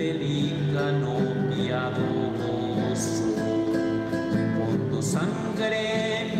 pelícano piadoso. Con tu sangre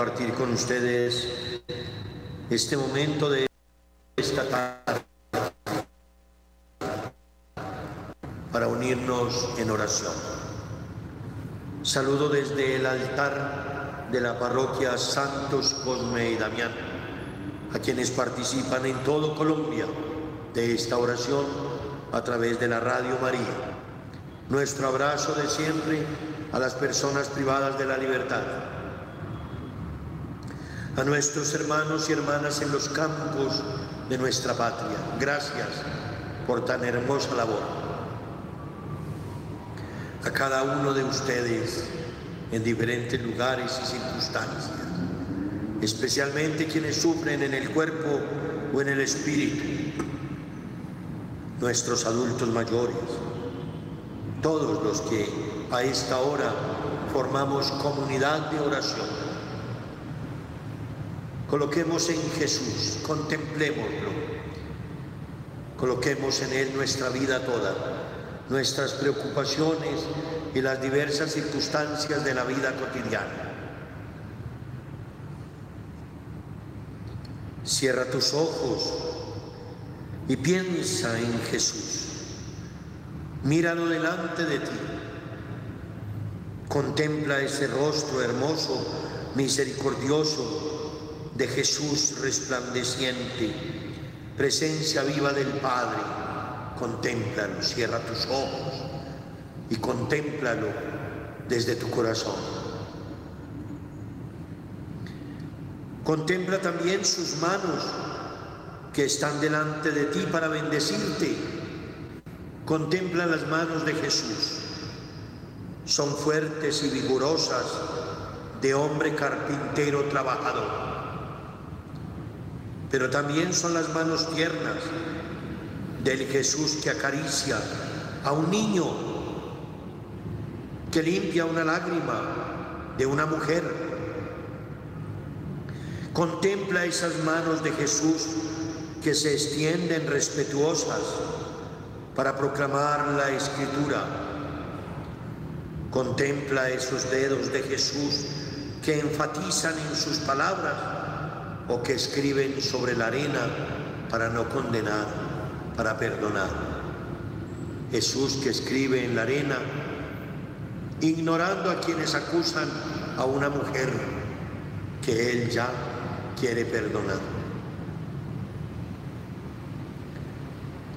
compartir con ustedes este momento de esta tarde para unirnos en oración. Saludo desde el altar de la parroquia Santos Cosme y Damián, a quienes participan en todo Colombia de esta oración a través de la Radio María. Nuestro abrazo de siempre a las personas privadas de la libertad, a nuestros hermanos y hermanas en los campos de nuestra patria. Gracias por tan hermosa labor. A cada uno de ustedes en diferentes lugares y circunstancias, especialmente quienes sufren en el cuerpo o en el espíritu, nuestros adultos mayores, todos los que a esta hora formamos comunidad de oración. Coloquemos en Jesús, contemplémoslo, coloquemos en Él nuestra vida toda, nuestras preocupaciones y las diversas circunstancias de la vida cotidiana. Cierra tus ojos y piensa en Jesús. Míralo delante de ti. Contempla ese rostro hermoso, misericordioso de Jesús resplandeciente, presencia viva del Padre. Contémplalo, cierra tus ojos y contémplalo desde tu corazón. Contempla también sus manos que están delante de ti para bendecirte. Contempla las manos de Jesús. Son fuertes y vigorosas de hombre carpintero trabajador. Pero también son las manos tiernas del Jesús que acaricia a un niño, que limpia una lágrima de una mujer. Contempla esas manos de Jesús que se extienden respetuosas para proclamar la escritura. Contempla esos dedos de Jesús que enfatizan en sus palabras o que escriben sobre la arena para no condenar, para perdonar. Jesús que escribe en la arena, ignorando a quienes acusan a una mujer que él ya quiere perdonar.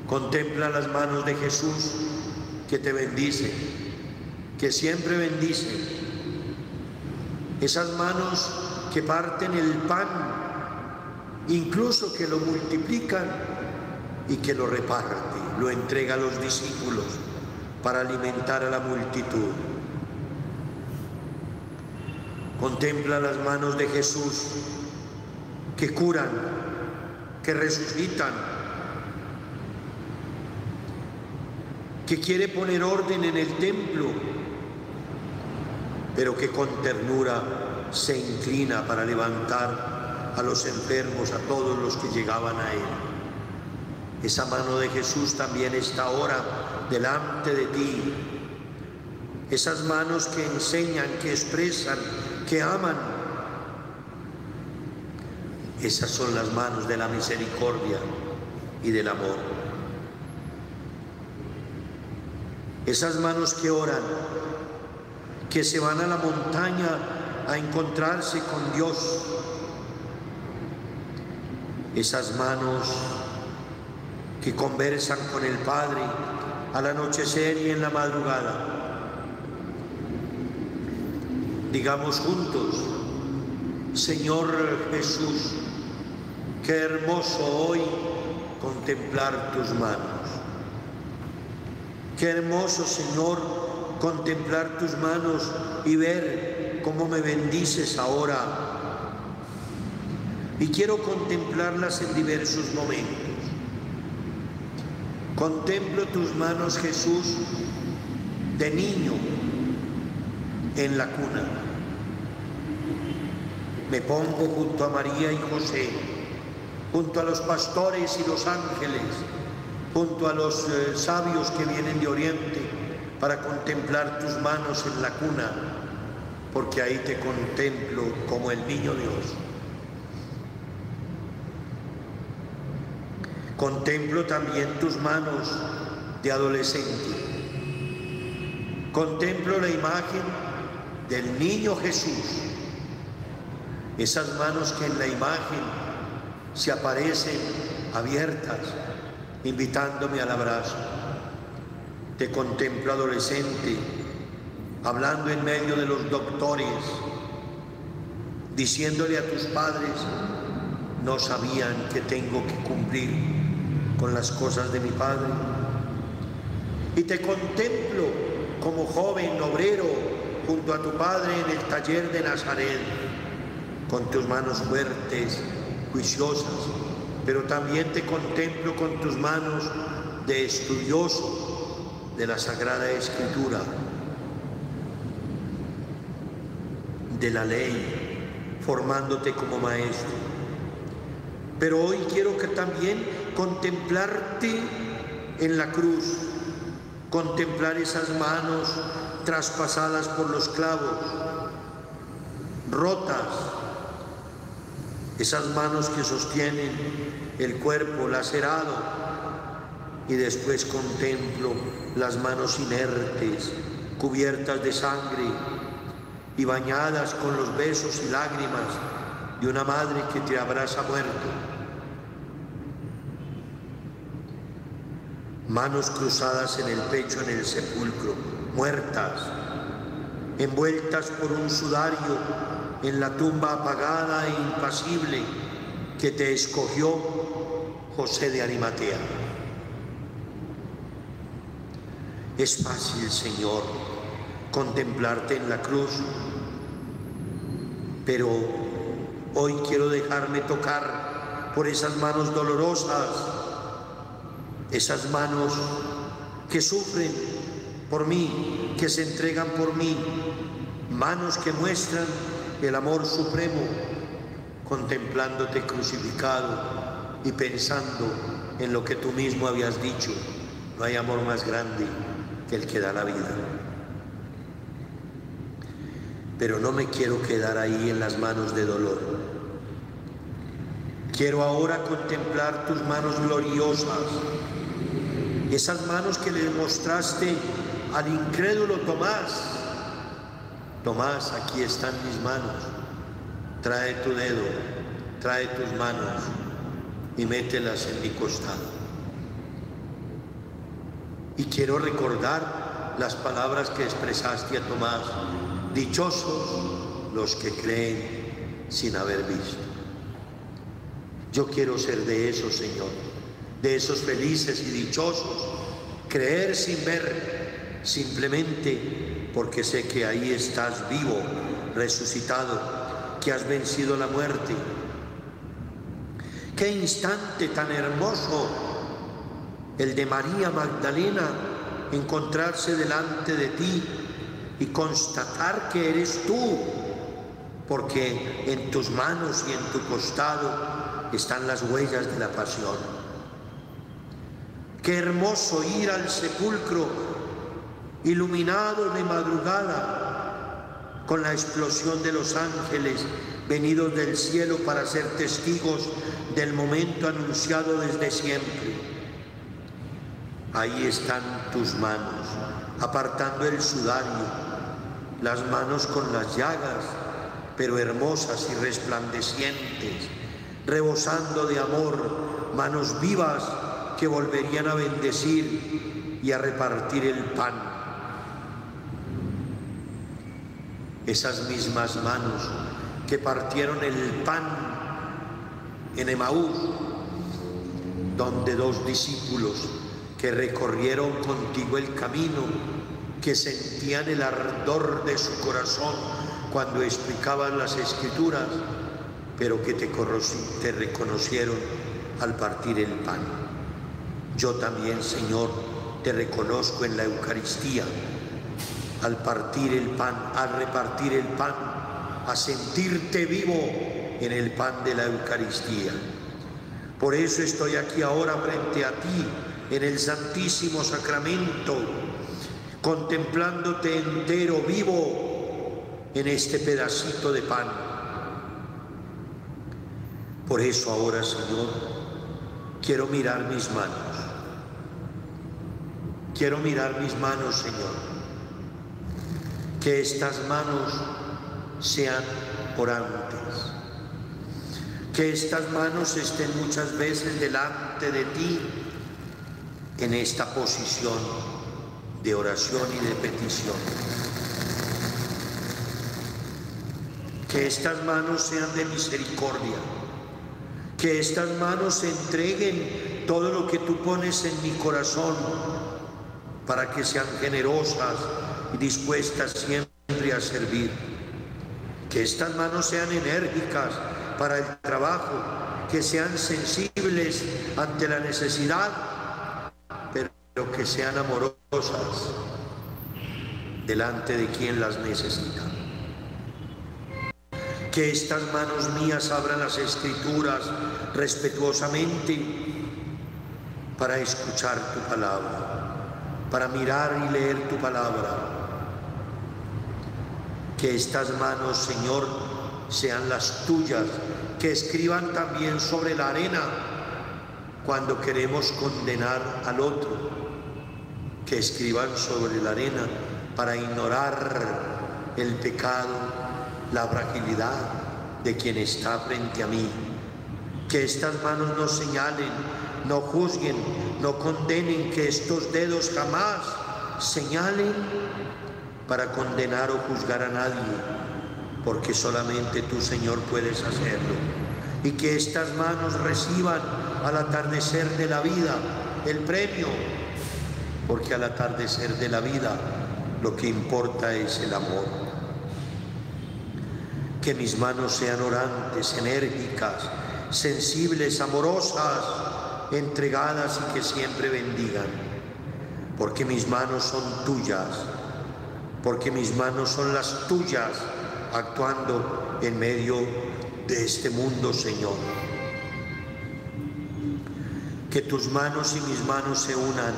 Contempla las manos de Jesús que te bendice, que siempre bendice. Esas manos que parten el pan, incluso que lo multiplican y que lo reparte, lo entrega a los discípulos para alimentar a la multitud. Contempla las manos de Jesús que curan, que resucitan, que quiere poner orden en el templo, pero que con ternura se inclina para levantar a los enfermos, a todos los que llegaban a Él. Esa mano de Jesús también está ahora delante de ti. Esas manos que enseñan, que expresan, que aman. Esas son las manos de la misericordia y del amor. Esas manos que oran, que se van a la montaña a encontrarse con Dios. Esas manos que conversan con el Padre al anochecer y en la madrugada. Digamos juntos, Señor Jesús, qué hermoso hoy contemplar tus manos. Qué hermoso, Señor, contemplar tus manos y ver cómo me bendices ahora. Y quiero contemplarlas en diversos momentos. Contemplo tus manos, Jesús, de niño en la cuna. Me pongo junto a María y José, junto a los pastores y los ángeles, junto a los eh, sabios que vienen de Oriente para contemplar tus manos en la cuna, porque ahí te contemplo como el niño Dios. Contemplo también tus manos de adolescente. Contemplo la imagen del niño Jesús. Esas manos que en la imagen se aparecen abiertas, invitándome al abrazo. Te contemplo adolescente, hablando en medio de los doctores, diciéndole a tus padres, no sabían que tengo que cumplir con las cosas de mi Padre. Y te contemplo como joven obrero junto a tu Padre en el taller de Nazaret, con tus manos fuertes, juiciosas, pero también te contemplo con tus manos de estudioso de la Sagrada Escritura, de la ley, formándote como maestro. Pero hoy quiero que también contemplarte en la cruz, contemplar esas manos traspasadas por los clavos, rotas, esas manos que sostienen el cuerpo lacerado y después contemplo las manos inertes, cubiertas de sangre y bañadas con los besos y lágrimas de una madre que te abraza muerto. Manos cruzadas en el pecho en el sepulcro, muertas, envueltas por un sudario en la tumba apagada e impasible que te escogió José de Arimatea. Es fácil, Señor, contemplarte en la cruz, pero hoy quiero dejarme tocar por esas manos dolorosas, esas manos que sufren por mí, que se entregan por mí, manos que muestran el amor supremo, contemplándote crucificado y pensando en lo que tú mismo habías dicho. No hay amor más grande que el que da la vida. Pero no me quiero quedar ahí en las manos de dolor. Quiero ahora contemplar tus manos gloriosas, esas manos que le mostraste al incrédulo Tomás. Tomás, aquí están mis manos. Trae tu dedo, trae tus manos y mételas en mi costado. Y quiero recordar las palabras que expresaste a Tomás. Dichosos los que creen sin haber visto. Yo quiero ser de esos, Señor, de esos felices y dichosos. Creer sin ver, simplemente porque sé que ahí estás vivo, resucitado, que has vencido la muerte. Qué instante tan hermoso el de María Magdalena, encontrarse delante de ti y constatar que eres tú, porque en tus manos y en tu costado están las huellas de la pasión. Qué hermoso ir al sepulcro iluminado de madrugada con la explosión de los ángeles venidos del cielo para ser testigos del momento anunciado desde siempre. Ahí están tus manos, apartando el sudario, las manos con las llagas, pero hermosas y resplandecientes, rebosando de amor, manos vivas que volverían a bendecir y a repartir el pan. Esas mismas manos que partieron el pan en Emaús, donde dos discípulos que recorrieron contigo el camino, que sentían el ardor de su corazón cuando explicaban las escrituras, pero que te, te reconocieron al partir el pan. Yo también, Señor, te reconozco en la Eucaristía, al partir el pan, al repartir el pan, a sentirte vivo en el pan de la Eucaristía. Por eso estoy aquí ahora frente a ti, en el Santísimo Sacramento, contemplándote entero, vivo, en este pedacito de pan. Por eso ahora, Señor, quiero mirar mis manos Quiero mirar mis manos, Señor. Que estas manos sean orantes. Que estas manos estén muchas veces delante de ti en esta posición de oración y de petición. Que estas manos sean de misericordia. Que estas manos entreguen todo lo que tú pones en mi corazón para que sean generosas y dispuestas siempre a servir. Que estas manos sean enérgicas para el trabajo, que sean sensibles ante la necesidad, pero que sean amorosas delante de quien las necesita. Que estas manos mías abran las escrituras respetuosamente para escuchar tu palabra para mirar y leer tu palabra. Que estas manos, Señor, sean las tuyas, que escriban también sobre la arena cuando queremos condenar al otro, que escriban sobre la arena para ignorar el pecado, la fragilidad de quien está frente a mí. Que estas manos nos señalen no juzguen, no condenen, que estos dedos jamás señalen para condenar o juzgar a nadie, porque solamente tú, Señor, puedes hacerlo. Y que estas manos reciban al atardecer de la vida el premio, porque al atardecer de la vida lo que importa es el amor. Que mis manos sean orantes, enérgicas, sensibles, amorosas, entregadas y que siempre bendigan, porque mis manos son tuyas, porque mis manos son las tuyas actuando en medio de este mundo, Señor. Que tus manos y mis manos se unan.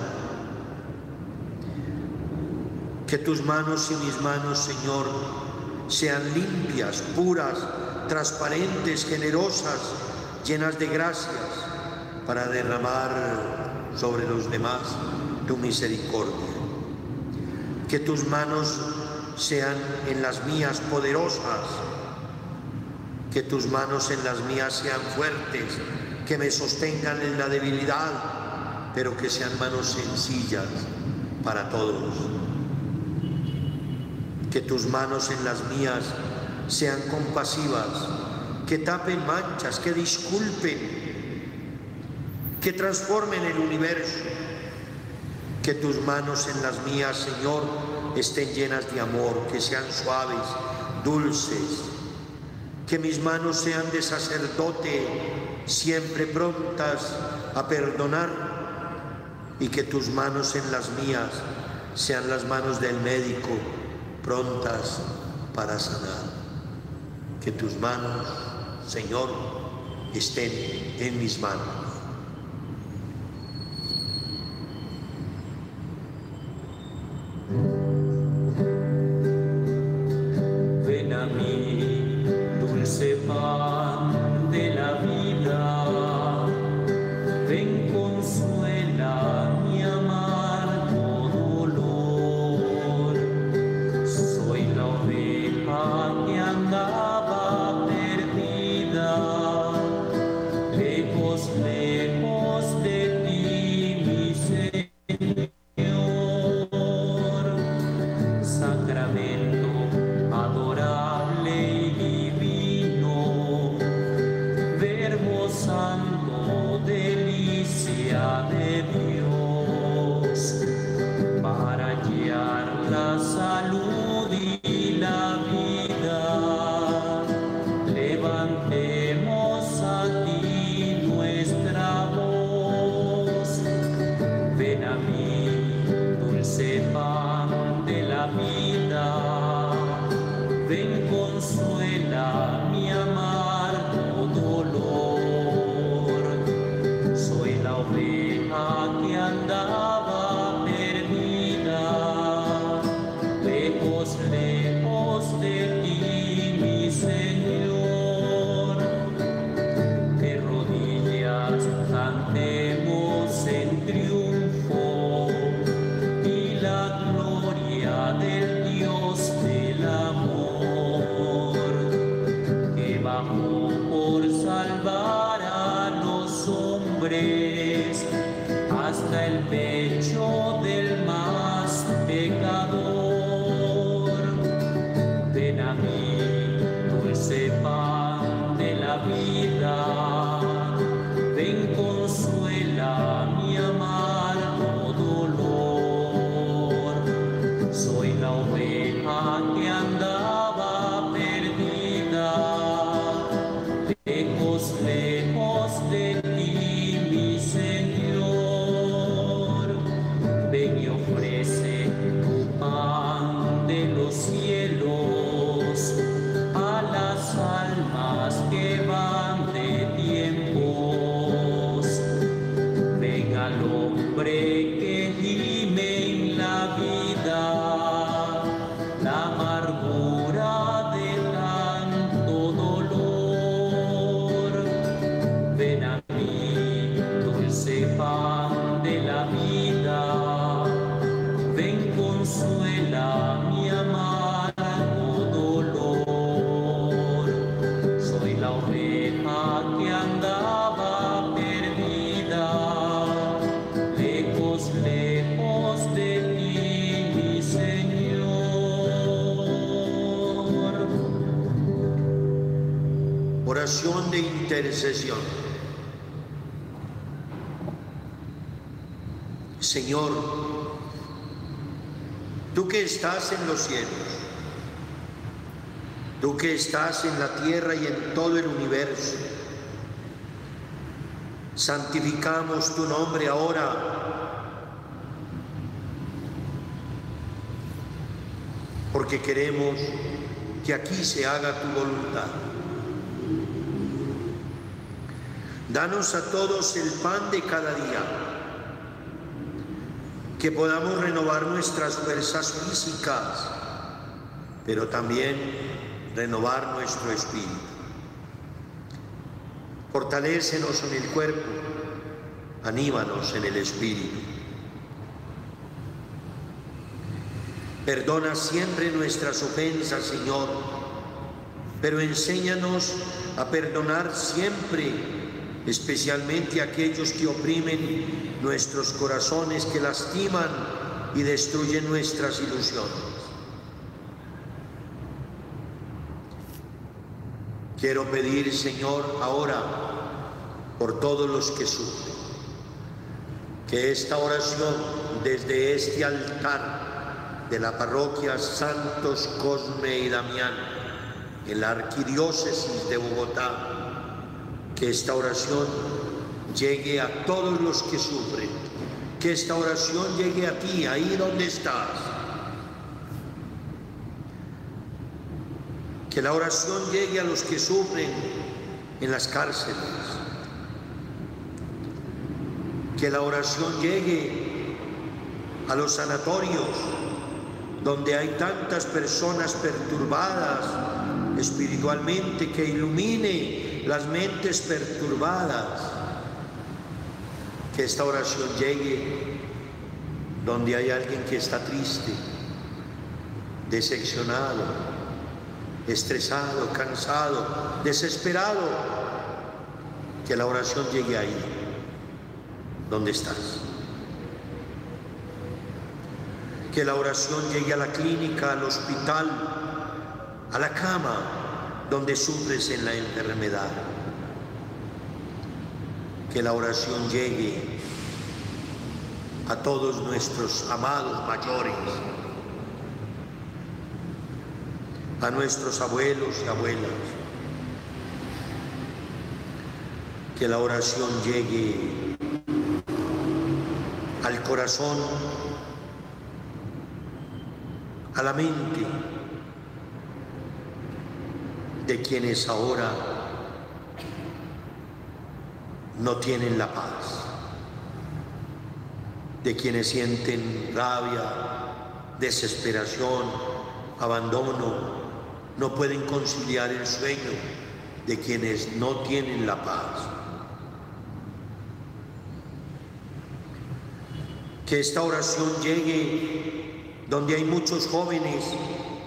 Que tus manos y mis manos, Señor, sean limpias, puras, transparentes, generosas, llenas de gracias para derramar sobre los demás tu misericordia. Que tus manos sean en las mías poderosas, que tus manos en las mías sean fuertes, que me sostengan en la debilidad, pero que sean manos sencillas para todos. Que tus manos en las mías sean compasivas, que tapen manchas, que disculpen, que transformen el universo. Que tus manos en las mías, Señor, estén llenas de amor, que sean suaves, dulces. Que mis manos sean de sacerdote, siempre prontas a perdonar. Y que tus manos en las mías sean las manos del médico, prontas para sanar. Que tus manos, Señor, estén en mis manos. Señor, tú que estás en los cielos, tú que estás en la tierra y en todo el universo, santificamos tu nombre ahora porque queremos que aquí se haga tu voluntad. Danos a todos el pan de cada día, que podamos renovar nuestras fuerzas físicas, pero también renovar nuestro espíritu. Fortalécenos en el cuerpo, anímanos en el espíritu. Perdona siempre nuestras ofensas, Señor, pero enséñanos a perdonar siempre, especialmente a aquellos que oprimen nuestros corazones, que lastiman y destruyen nuestras ilusiones. Quiero pedir, Señor, ahora por todos los que sufren, que esta oración desde este altar de la parroquia Santos Cosme y Damián, en la arquidiócesis de Bogotá, que esta oración llegue a todos los que sufren, que esta oración llegue a ti, ahí donde estás. Que la oración llegue a los que sufren en las cárceles. Que la oración llegue a los sanatorios, donde hay tantas personas perturbadas espiritualmente, que ilumine las mentes perturbadas. Que esta oración llegue donde hay alguien que está triste, decepcionado, estresado, cansado, desesperado. Que la oración llegue ahí, donde estás. Que la oración llegue a la clínica, al hospital, a la cama, donde sufres en la enfermedad. Que la oración llegue a todos nuestros amados mayores, a nuestros abuelos y abuelas. Que la oración llegue al corazón, a la mente de quienes ahora no tienen la paz, de quienes sienten rabia, desesperación, abandono, no pueden conciliar el sueño, de quienes no tienen la paz. Que esta oración llegue donde hay muchos jóvenes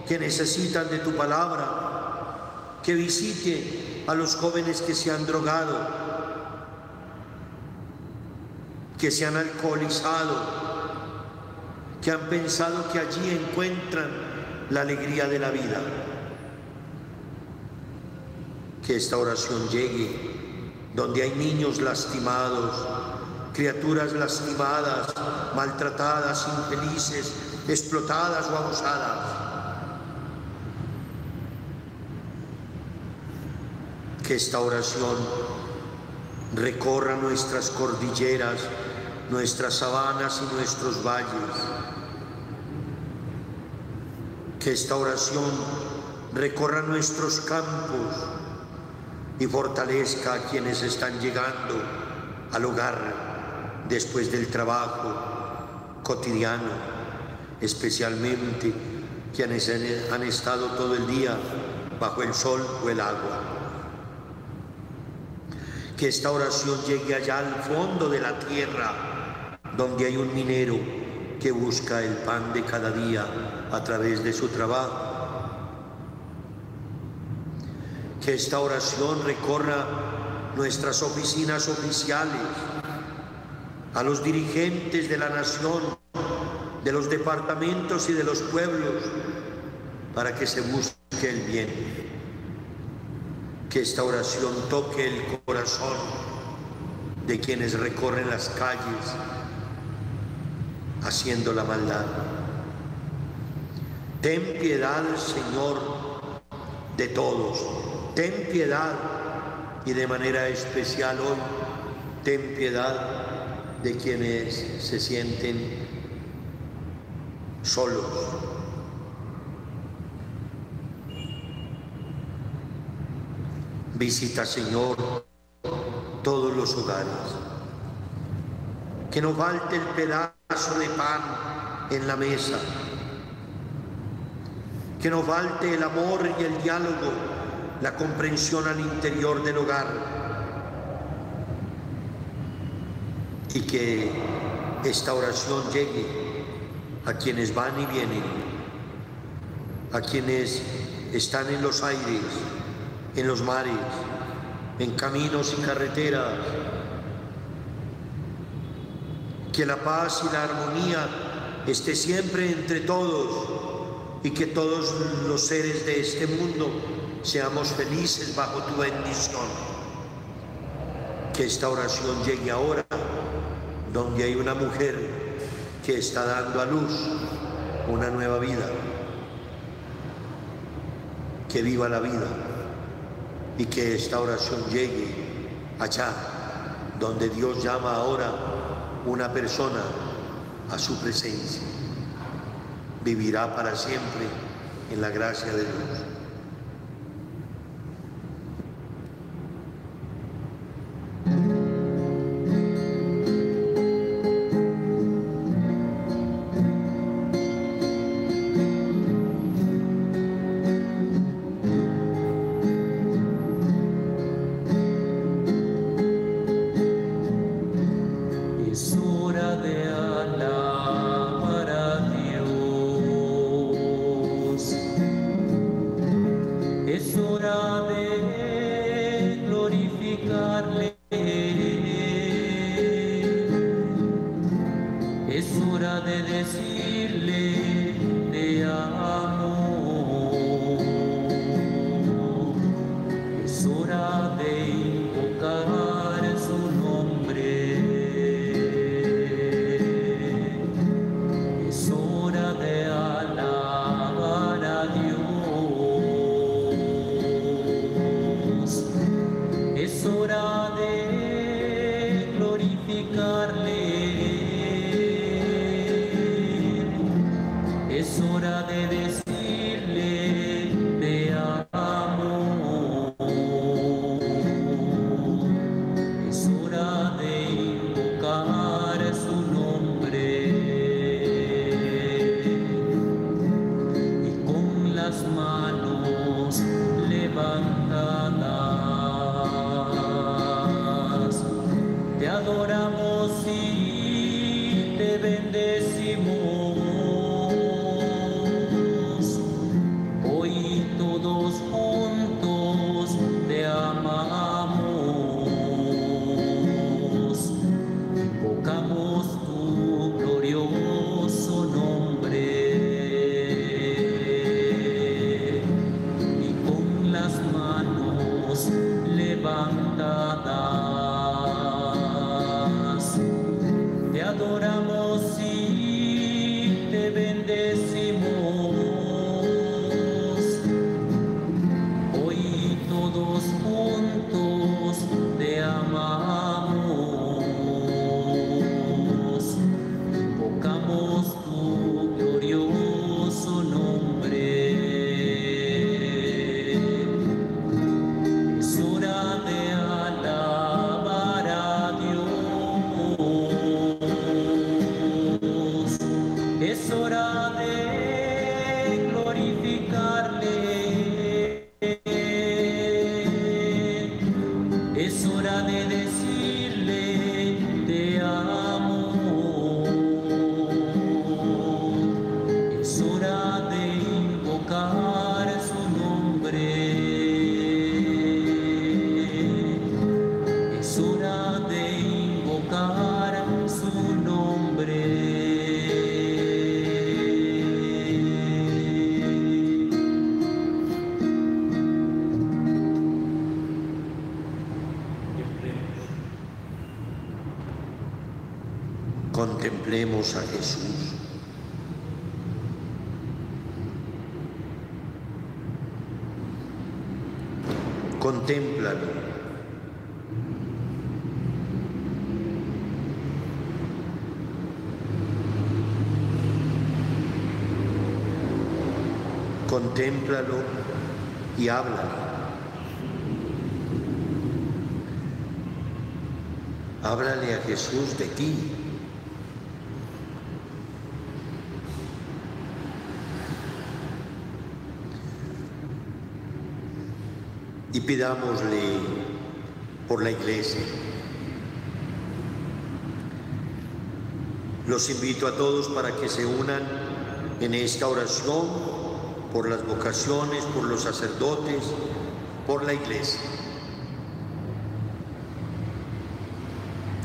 que necesitan de tu palabra, que visite a los jóvenes que se han drogado, que se han alcoholizado, que han pensado que allí encuentran la alegría de la vida. Que esta oración llegue donde hay niños lastimados, criaturas lastimadas, maltratadas, infelices, explotadas o abusadas. Que esta oración recorra nuestras cordilleras, nuestras sabanas y nuestros valles. Que esta oración recorra nuestros campos y fortalezca a quienes están llegando al hogar después del trabajo cotidiano, especialmente quienes han estado todo el día bajo el sol o el agua. Que esta oración llegue allá al fondo de la tierra, donde hay un minero que busca el pan de cada día a través de su trabajo. Que esta oración recorra nuestras oficinas oficiales, a los dirigentes de la nación, de los departamentos y de los pueblos, para que se busque el bien. Que esta oración toque el corazón de quienes recorren las calles haciendo la maldad. Ten piedad, Señor, de todos. Ten piedad y de manera especial hoy, ten piedad de quienes se sienten solos. Visita, Señor, todos los hogares. Que no falte el pedazo de pan en la mesa. Que no falte el amor y el diálogo, la comprensión al interior del hogar. Y que esta oración llegue a quienes van y vienen, a quienes están en los aires, en los mares, en caminos y carreteras. Que la paz y la armonía esté siempre entre todos y que todos los seres de este mundo seamos felices bajo tu bendición. Que esta oración llegue ahora donde hay una mujer que está dando a luz una nueva vida. Que viva la vida y que esta oración llegue allá donde Dios llama ahora una persona a su presencia. Vivirá para siempre en la gracia de Dios. Jesús. Contémplalo. Contémplalo y háblale. Háblale a Jesús de ti. Y pidámosle por la iglesia. Los invito a todos para que se unan en esta oración por las vocaciones, por los sacerdotes, por la iglesia.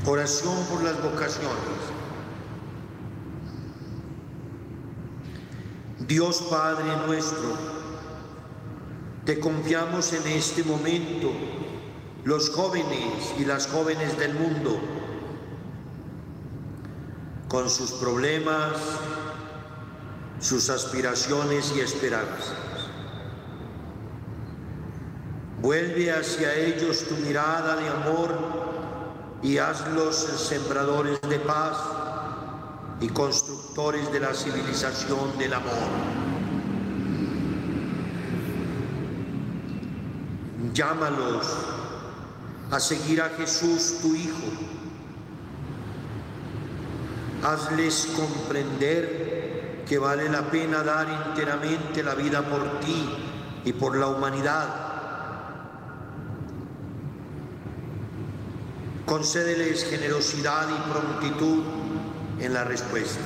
Oración por las vocaciones. Dios Padre nuestro, te confiamos en este momento los jóvenes y las jóvenes del mundo, con sus problemas, sus aspiraciones y esperanzas. Vuelve hacia ellos tu mirada de amor y hazlos sembradores de paz y constructores de la civilización del amor. Llámalos a seguir a Jesús tu Hijo. Hazles comprender que vale la pena dar enteramente la vida por ti y por la humanidad. Concédeles generosidad y prontitud en la respuesta.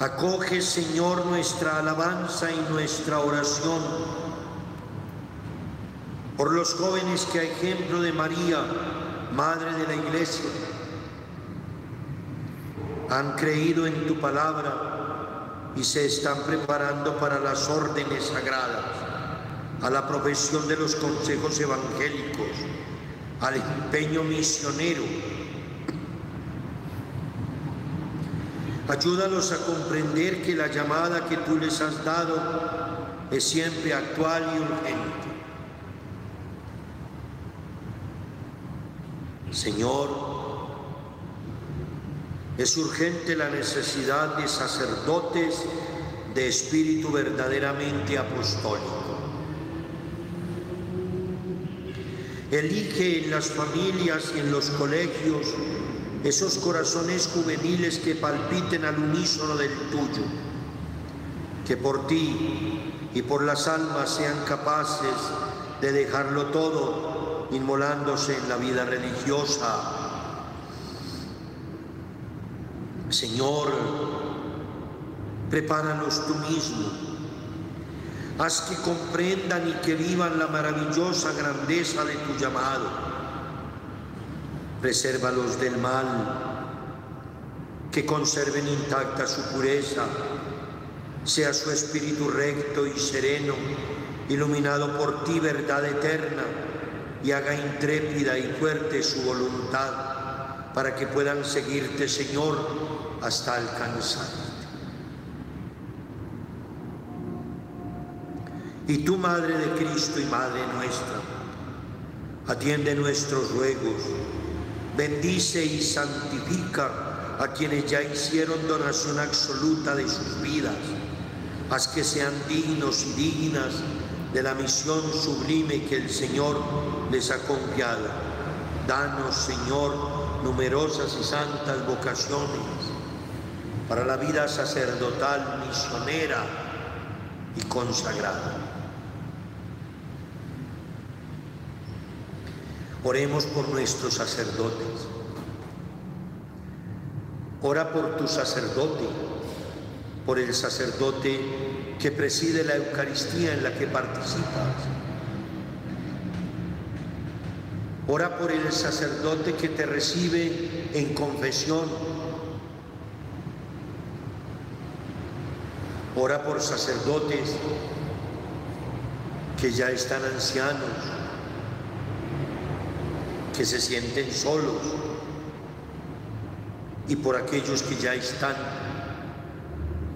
Acoge, Señor, nuestra alabanza y nuestra oración por los jóvenes que a ejemplo de María, Madre de la Iglesia, han creído en tu palabra y se están preparando para las órdenes sagradas, a la profesión de los consejos evangélicos, al empeño misionero. Ayúdalos a comprender que la llamada que tú les has dado es siempre actual y urgente. Señor, es urgente la necesidad de sacerdotes de espíritu verdaderamente apostólico. Elige en las familias y en los colegios esos corazones juveniles que palpiten al unísono del tuyo, que por ti y por las almas sean capaces de dejarlo todo inmolándose en la vida religiosa. Señor, prepáralos tú mismo. Haz que comprendan y que vivan la maravillosa grandeza de tu llamado. Presérvalos del mal, que conserven intacta su pureza, sea su espíritu recto y sereno, iluminado por ti, verdad eterna y haga intrépida y fuerte su voluntad para que puedan seguirte, Señor, hasta alcanzarte. Y tú, Madre de Cristo y Madre nuestra, atiende nuestros ruegos, bendice y santifica a quienes ya hicieron donación absoluta de sus vidas, haz que sean dignos y dignas de la misión sublime que el Señor les ha confiado. Danos, Señor, numerosas y santas vocaciones para la vida sacerdotal, misionera y consagrada. Oremos por nuestros sacerdotes. Ora por tu sacerdote, por el sacerdote que preside la Eucaristía en la que participas. Ora por el sacerdote que te recibe en confesión. Ora por sacerdotes que ya están ancianos, que se sienten solos, y por aquellos que ya están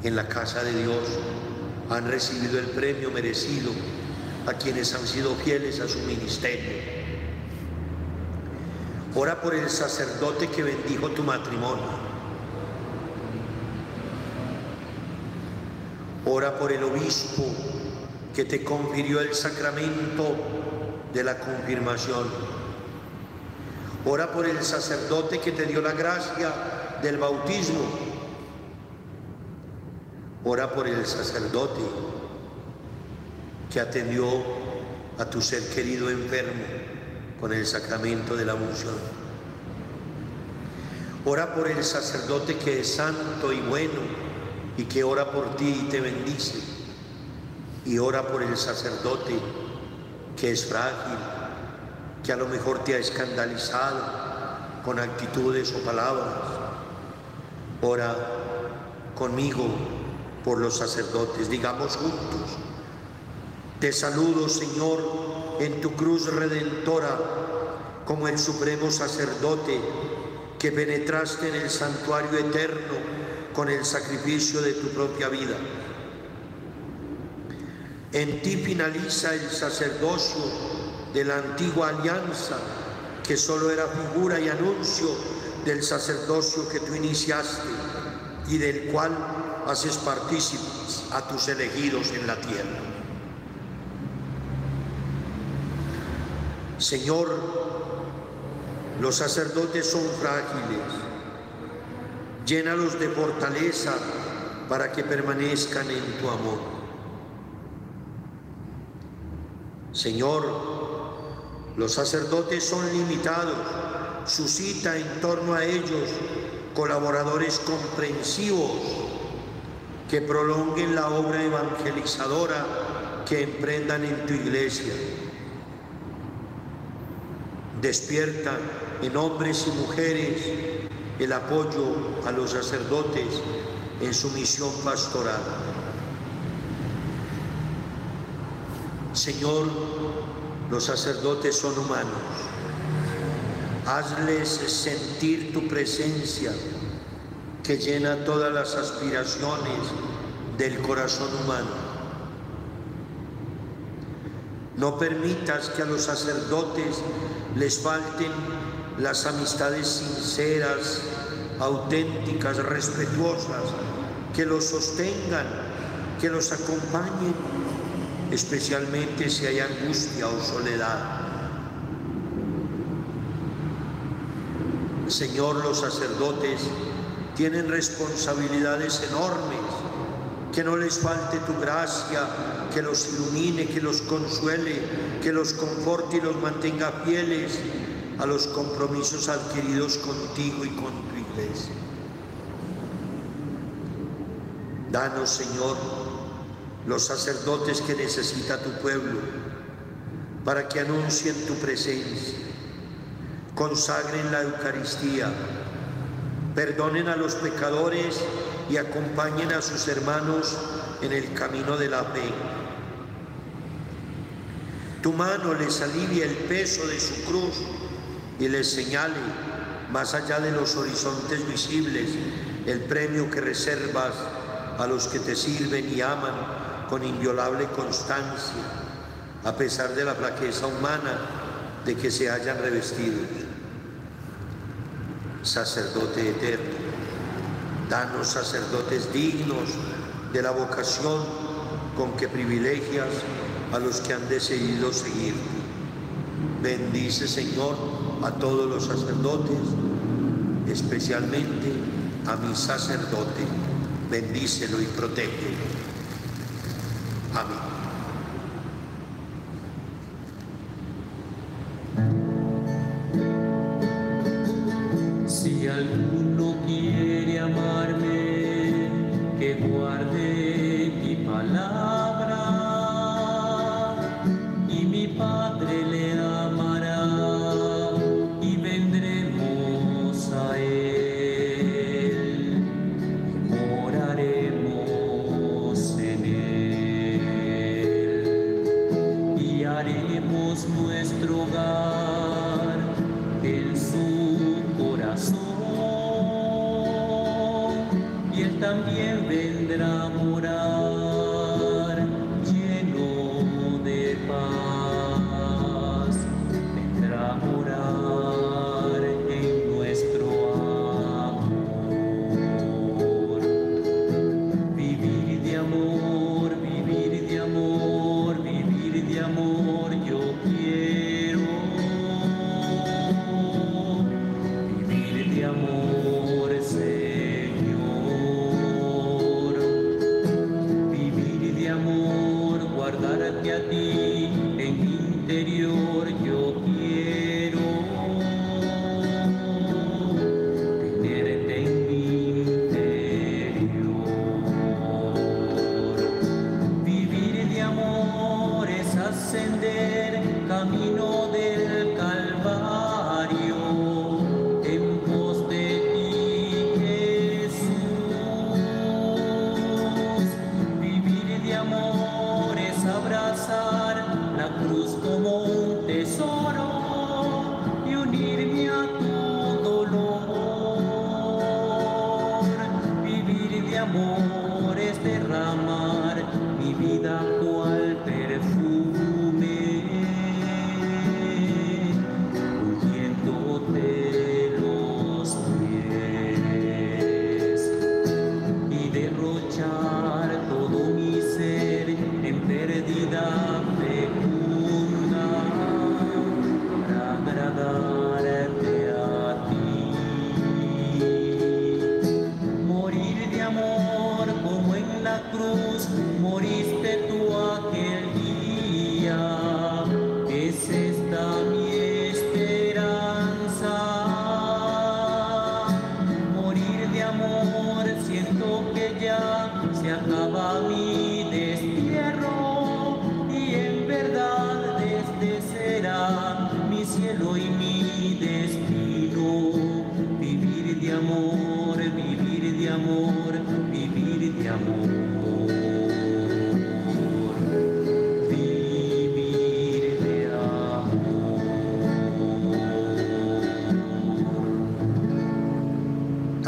en la casa de Dios han recibido el premio merecido a quienes han sido fieles a su ministerio. Ora por el sacerdote que bendijo tu matrimonio. Ora por el obispo que te confirió el sacramento de la confirmación. Ora por el sacerdote que te dio la gracia del bautismo Ora por el sacerdote que atendió a tu ser querido enfermo con el sacramento de la unción. Ora por el sacerdote que es santo y bueno y que ora por ti y te bendice. Y ora por el sacerdote que es frágil, que a lo mejor te ha escandalizado con actitudes o palabras. Ora conmigo por los sacerdotes. Digamos juntos, te saludo Señor en tu cruz redentora como el supremo sacerdote que penetraste en el santuario eterno con el sacrificio de tu propia vida. En ti finaliza el sacerdocio de la antigua alianza, que solo era figura y anuncio del sacerdocio que tú iniciaste y del cual haces partícipes a tus elegidos en la tierra. Señor, los sacerdotes son frágiles, llénalos de fortaleza para que permanezcan en tu amor. Señor, los sacerdotes son limitados, suscita en torno a ellos colaboradores comprensivos que prolonguen la obra evangelizadora que emprendan en tu iglesia. Despierta en hombres y mujeres el apoyo a los sacerdotes en su misión pastoral. Señor, los sacerdotes son humanos. Hazles sentir tu presencia que llena todas las aspiraciones del corazón humano. No permitas que a los sacerdotes les falten las amistades sinceras, auténticas, respetuosas, que los sostengan, que los acompañen, especialmente si hay angustia o soledad. Señor, los sacerdotes tienen responsabilidades enormes, que no les falte tu gracia, que los ilumine, que los consuele, que los conforte y los mantenga fieles a los compromisos adquiridos contigo y con tu iglesia. Danos, Señor, los sacerdotes que necesita tu pueblo para que anuncien tu presencia, consagren la Eucaristía, perdonen a los pecadores y acompañen a sus hermanos en el camino de la fe. Tu mano les alivie el peso de su cruz y les señale, más allá de los horizontes visibles, el premio que reservas a los que te sirven y aman con inviolable constancia, a pesar de la flaqueza humana de que se hayan revestidos. Sacerdote eterno, danos sacerdotes dignos de la vocación con que privilegias a los que han decidido seguir. Bendice, Señor, a todos los sacerdotes, especialmente a mi sacerdote. Bendícelo y protege.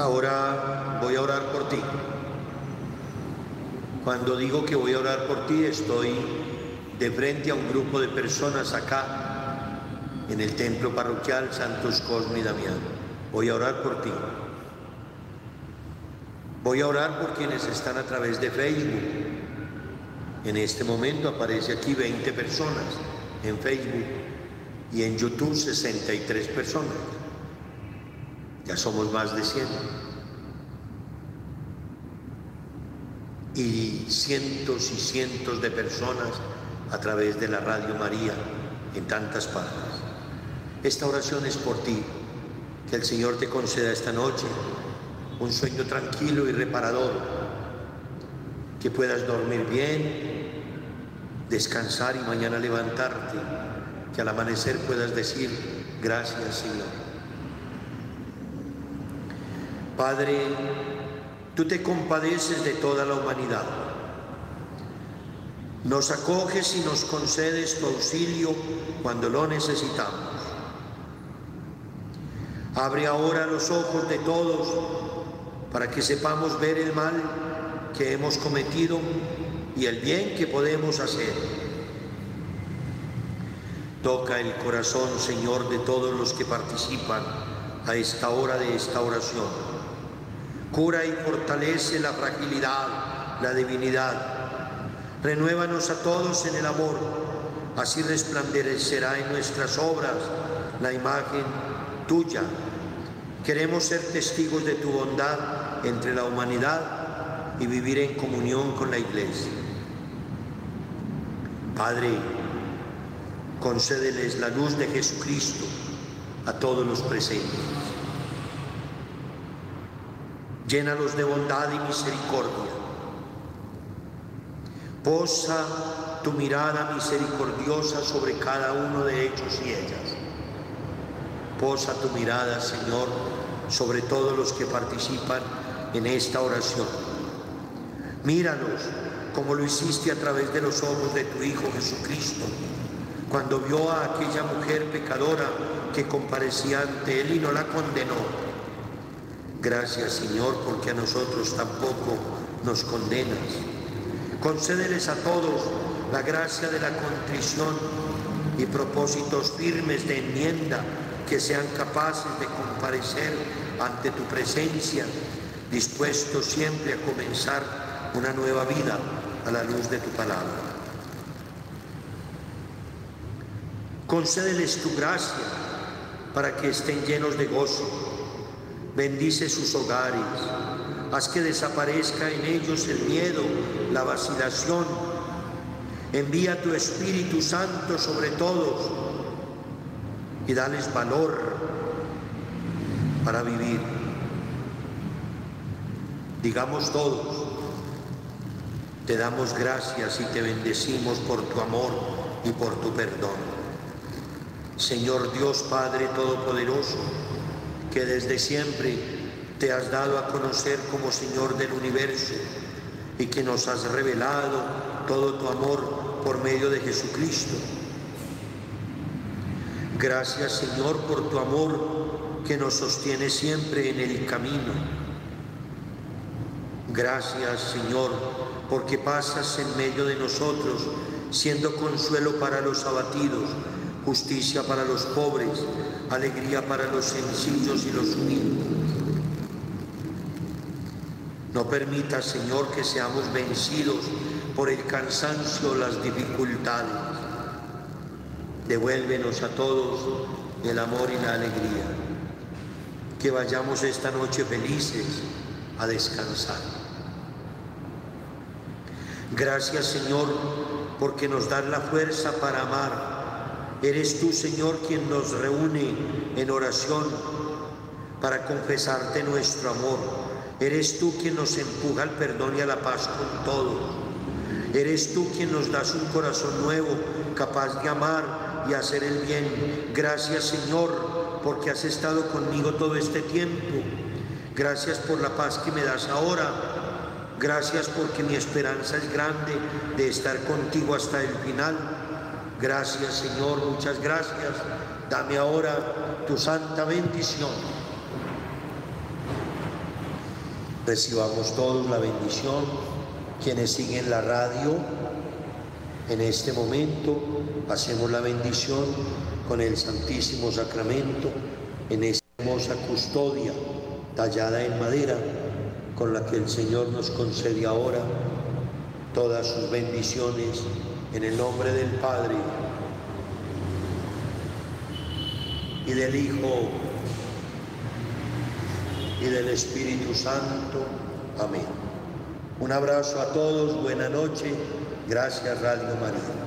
Ahora voy a orar por ti. Cuando digo que voy a orar por ti, estoy de frente a un grupo de personas acá en el templo parroquial Santos Cosme y Damián. Voy a orar por ti. Voy a orar por quienes están a través de Facebook. En este momento aparece aquí 20 personas en Facebook y en YouTube 63 personas. Ya somos más de 100. y cientos y cientos de personas a través de la Radio María en tantas partes. Esta oración es por ti, que el Señor te conceda esta noche un sueño tranquilo y reparador, que puedas dormir bien, descansar y mañana levantarte, que al amanecer puedas decir gracias Señor. Padre, Tú te compadeces de toda la humanidad. Nos acoges y nos concedes tu auxilio cuando lo necesitamos. Abre ahora los ojos de todos para que sepamos ver el mal que hemos cometido y el bien que podemos hacer. Toca el corazón, Señor, de todos los que participan a esta hora de esta oración cura y fortalece la fragilidad, la divinidad. Renuévanos a todos en el amor, así resplandecerá en nuestras obras la imagen tuya. Queremos ser testigos de tu bondad entre la humanidad y vivir en comunión con la iglesia. Padre, concédeles la luz de Jesucristo a todos los presentes llénalos de bondad y misericordia. Posa tu mirada misericordiosa sobre cada uno de ellos y ellas. Posa tu mirada, Señor, sobre todos los que participan en esta oración. Míralos como lo hiciste a través de los ojos de tu Hijo Jesucristo, cuando vio a aquella mujer pecadora que comparecía ante Él y no la condenó Gracias Señor porque a nosotros tampoco nos condenas. Concédeles a todos la gracia de la contrición y propósitos firmes de enmienda que sean capaces de comparecer ante tu presencia, dispuestos siempre a comenzar una nueva vida a la luz de tu palabra. Concédeles tu gracia para que estén llenos de gozo bendice sus hogares, haz que desaparezca en ellos el miedo, la vacilación, envía tu Espíritu Santo sobre todos y dales valor para vivir. Digamos todos, te damos gracias y te bendecimos por tu amor y por tu perdón. Señor Dios Padre Todopoderoso, que desde siempre te has dado a conocer como Señor del universo y que nos has revelado todo tu amor por medio de Jesucristo. Gracias Señor por tu amor que nos sostiene siempre en el camino. Gracias Señor porque pasas en medio de nosotros siendo consuelo para los abatidos, justicia para los pobres, alegría para los sencillos y los humildes. No permita, Señor, que seamos vencidos por el cansancio las dificultades. Devuélvenos a todos el amor y la alegría. Que vayamos esta noche felices a descansar. Gracias, Señor, porque nos das la fuerza para amar Eres tú, Señor, quien nos reúne en oración para confesarte nuestro amor. Eres tú quien nos empuja al perdón y a la paz con todo. Eres tú quien nos das un corazón nuevo, capaz de amar y hacer el bien. Gracias, Señor, porque has estado conmigo todo este tiempo. Gracias por la paz que me das ahora. Gracias porque mi esperanza es grande de estar contigo hasta el final. Gracias Señor, muchas gracias. Dame ahora tu santa bendición. Recibamos todos la bendición. Quienes siguen la radio, en este momento hacemos la bendición con el Santísimo Sacramento en esta hermosa custodia tallada en madera con la que el Señor nos concede ahora todas sus bendiciones en el nombre del Padre y del Hijo y del Espíritu Santo. Amén. Un abrazo a todos, buena noche, gracias Radio María.